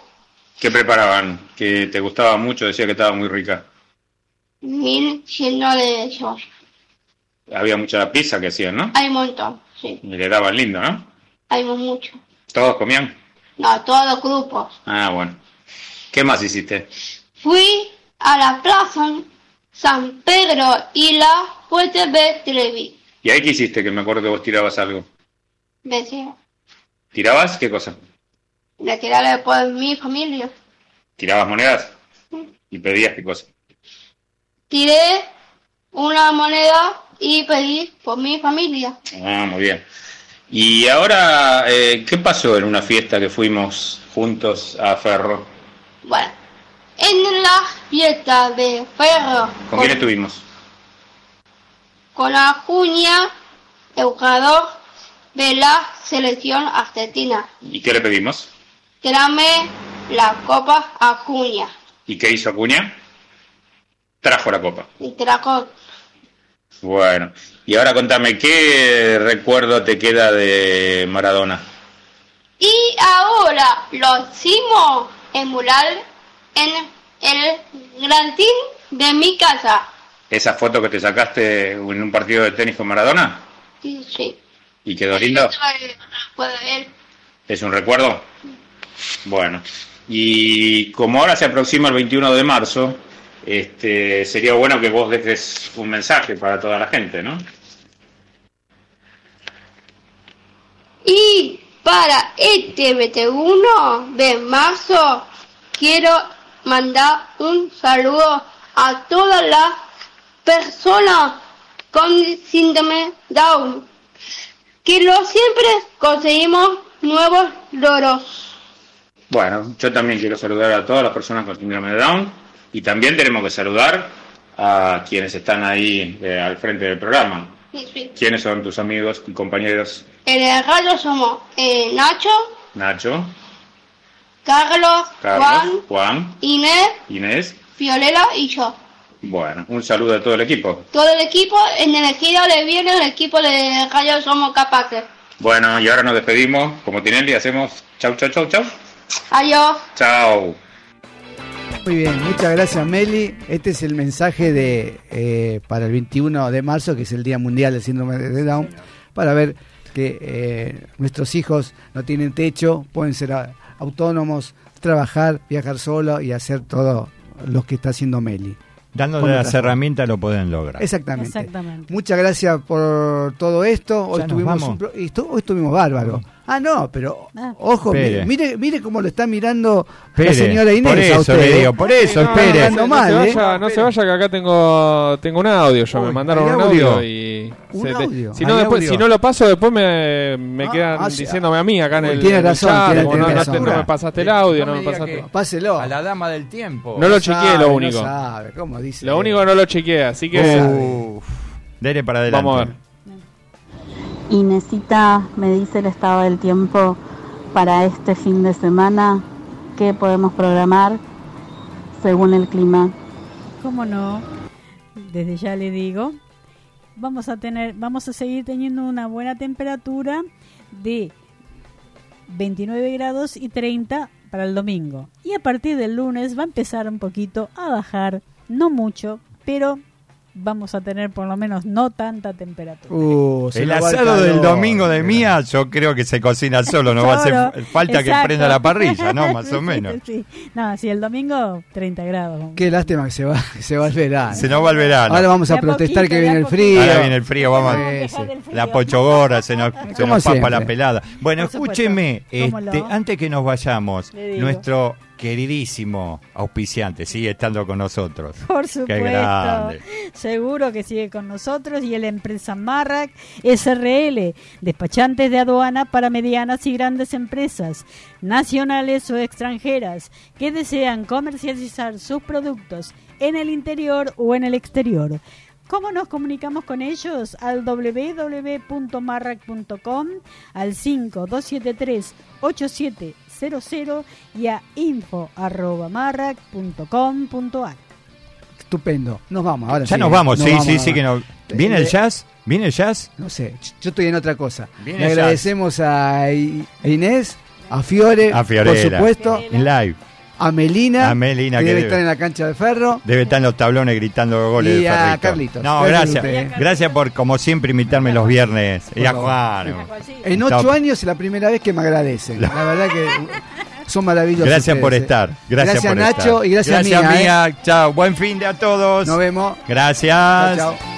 ¿Qué preparaban? Que te gustaba mucho, decía que estaba muy rica. Mil lleno de cebolla. Había mucha pizza que hacían, ¿no? Hay un montón, sí. Y le daban lindo, ¿no? Hay mucho. ¿Todos comían? No, todos los grupos. Ah, bueno. ¿Qué más hiciste? Fui a la plaza San Pedro y la de Trevi. ¿Y ahí qué hiciste? Que me acuerdo que vos tirabas algo. Decía, ¿Tirabas? ¿Qué cosa? de tirarle por mi familia. ¿Tirabas monedas? ¿Y pedías qué cosa? Tiré una moneda y pedí por mi familia. Ah, muy bien. Y ahora, eh, ¿qué pasó en una fiesta que fuimos juntos a Ferro? Bueno, en la fiesta de Ferro, ¿Con quién estuvimos? Con la Junia, el jugador de la selección argentina. ¿Y qué le pedimos? Tráeme la copa a Junia. ¿Y qué hizo Acuña? Trajo la copa. Y trajo Bueno, y ahora contame, ¿qué recuerdo te queda de Maradona? Y ahora lo hicimos en mural en el jardín de mi casa. ¿Esa foto que te sacaste en un partido de tenis con Maradona? Sí, sí. ¿Y quedó lindo? ¿Es un recuerdo? Bueno, y como ahora se aproxima el 21 de marzo, este, sería bueno que vos dejes un mensaje para toda la gente, ¿no? Y para este 21 de marzo quiero mandar un saludo a todas las personas con síndrome Down, que lo siempre conseguimos nuevos logros. Bueno, yo también quiero saludar a todas las personas con síndrome de Down y también tenemos que saludar a quienes están ahí eh, al frente del programa. Sí, sí. ¿Quiénes son tus amigos y compañeros? En el radio somos eh, Nacho, Nacho, Carlos, Carlos, Juan, Juan, Inés, Inés. Fiorella y yo. Bueno, un saludo a todo el equipo. Todo el equipo, en el equipo le viene el equipo de radio somos capaces. Bueno, y ahora nos despedimos. Como Tinelli hacemos chau, chau, chau, chau. Adiós. Chao. Muy bien, muchas gracias Meli. Este es el mensaje de eh, para el 21 de marzo, que es el Día Mundial del Síndrome de Down, para ver que eh, nuestros hijos no tienen techo, pueden ser autónomos, trabajar, viajar solo y hacer todo lo que está haciendo Meli. Dándole las herramientas lo pueden lograr. Exactamente. Exactamente. Muchas gracias por todo esto. Hoy Ya tuvimos un pro- hoy estuvimos bárbaro. Ah, no, pero Ah. ojo, Espere. mire, mire, mire cómo lo está mirando la Espere, señora Inés. por a eso usted, le ¿eh? digo, por eso, espere. no, mal, se ¿eh? vaya, no se vaya que acá tengo tengo un audio yo Uy, me mandaron ¿hay un audio? audio, y Un se te- audio, si no hay después audio. si no lo paso después me, me Ah, quedan ah, diciéndome a mí acá en el, Tiene razón, chat, tiene- no, razón. te- no me pasaste el audio no me pasaste Páselo. A la dama del tiempo. no lo chequeé lo único sabe, ¿cómo dice? lo único no lo chequeé así que. Dele para adelante. vamos a ver Inesita me dice el estado del tiempo para este fin de semana, qué podemos programar según el clima. ¿Cómo no? Desde ya le digo, vamos a tener, vamos a seguir teniendo una buena temperatura de 29 grados y 30 para el domingo. Y a partir del lunes va a empezar un poquito a bajar, no mucho, pero vamos a tener por lo menos no tanta temperatura. Uh, El asado del domingo de Mía, yo creo que se cocina solo, no va a hacer falta que prenda la parrilla, ¿no? <laughs> Más o menos. sí. No, sí, el domingo 30 grados. Qué lástima que se va, se va el verano. Se nos va el verano. Ahora vamos a a protestar poquito, que a viene el frío. Ahora viene el frío, vamos. Sí, sí. La pochogorra se nos, se nos papa la pelada. Bueno, escúcheme, ¿Cómo este, antes que nos vayamos, nuestro queridísimo auspiciante sigue estando con nosotros. Por Qué supuesto. grande. Seguro que sigue con nosotros y la empresa Marrac SRL, despachantes de aduana para medianas y grandes empresas, nacionales o extranjeras, que desean comercializar sus productos en el interior o en el exterior. ¿Cómo nos comunicamos con ellos? Al www.marrac.com, al 5273-8700 y a info.marrac.com.ar. Estupendo. Nos vamos. Ahora Ya sí, nos ¿eh? vamos, sí, sí, sí que nos... ¿Viene el jazz? ¿Viene el jazz? No sé, yo estoy en otra cosa. Viene Le agradecemos a Inés, a Fiore, A por supuesto, En live. A Melina, A Melina, que que debe debe- estar en la cancha de ferro. Debe estar en los tablones gritando goles Y de a. Carlitos. No, Gracias gracias. ¿eh? Gracias por, como siempre, invitarme los viernes. Y a. Juan. En ocho años es la primera vez que me agradecen. La verdad que son maravillosos. Gracias por ustedes, ¿eh? estar. Gracias, por Nacho estar. y gracias, gracias Mía. ¿eh? Mía. Chao. Buen fin de a todos. Nos vemos. Gracias. Chao, chao.